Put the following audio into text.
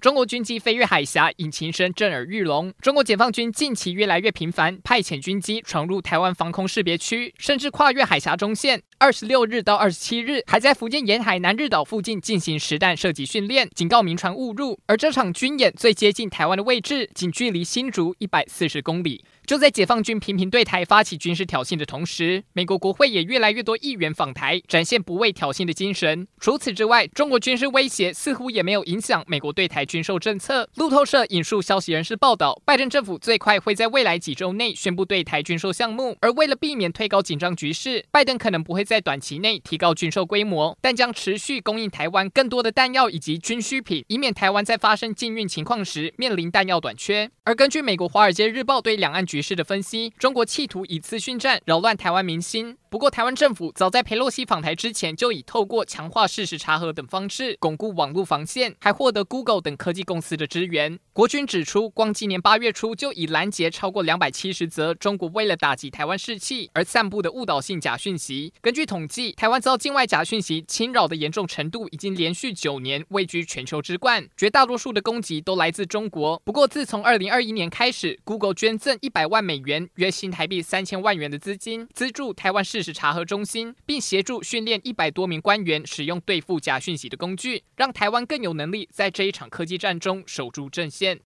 中国军机飞越海峡，引擎声震耳欲聋。中国解放军近期越来越频繁派遣军机闯入台湾防空识别区，甚至跨越海峡中线。二十六日到二十七日，还在福建沿海南日岛附近进行实弹射击训练，警告民船误入。而这场军演最接近台湾的位置，仅距离新竹一百四十公里。就在解放军频频对台发起军事挑衅的同时，美国国会也越来越多议员访台，展现不畏挑衅的精神。除此之外，中国军事威胁似乎也没有影响美国对台军售政策。路透社引述消息人士报道，拜登政府最快会在未来几周内宣布对台军售项目，而为了避免推高紧张局势，拜登可能不会在短期内提高军售规模，但将持续供应台湾更多的弹药以及军需品，以免台湾在发生禁运情况时面临弹药短缺。而根据美国《华尔街日报》对两岸局势的分析，中国企图以资讯战扰乱台湾民心。不过，台湾政府早在裴洛西访台之前，就已透过强化事实查核等方式巩固网络防线，还获得 Google 等科技公司的支援。国军指出，光今年八月初就已拦截超过两百七十则中国为了打击台湾士气而散布的误导性假讯息。根据统计，台湾遭境外假讯息侵扰的严重程度已经连续九年位居全球之冠，绝大多数的攻击都来自中国。不过，自从二零二一年开始，Google 捐赠一百万美元（约新台币三千万元）的资金，资助台湾事实查核中心，并协助训练一百多名官员使用对付假讯息的工具，让台湾更有能力在这一场科技战中守住阵线。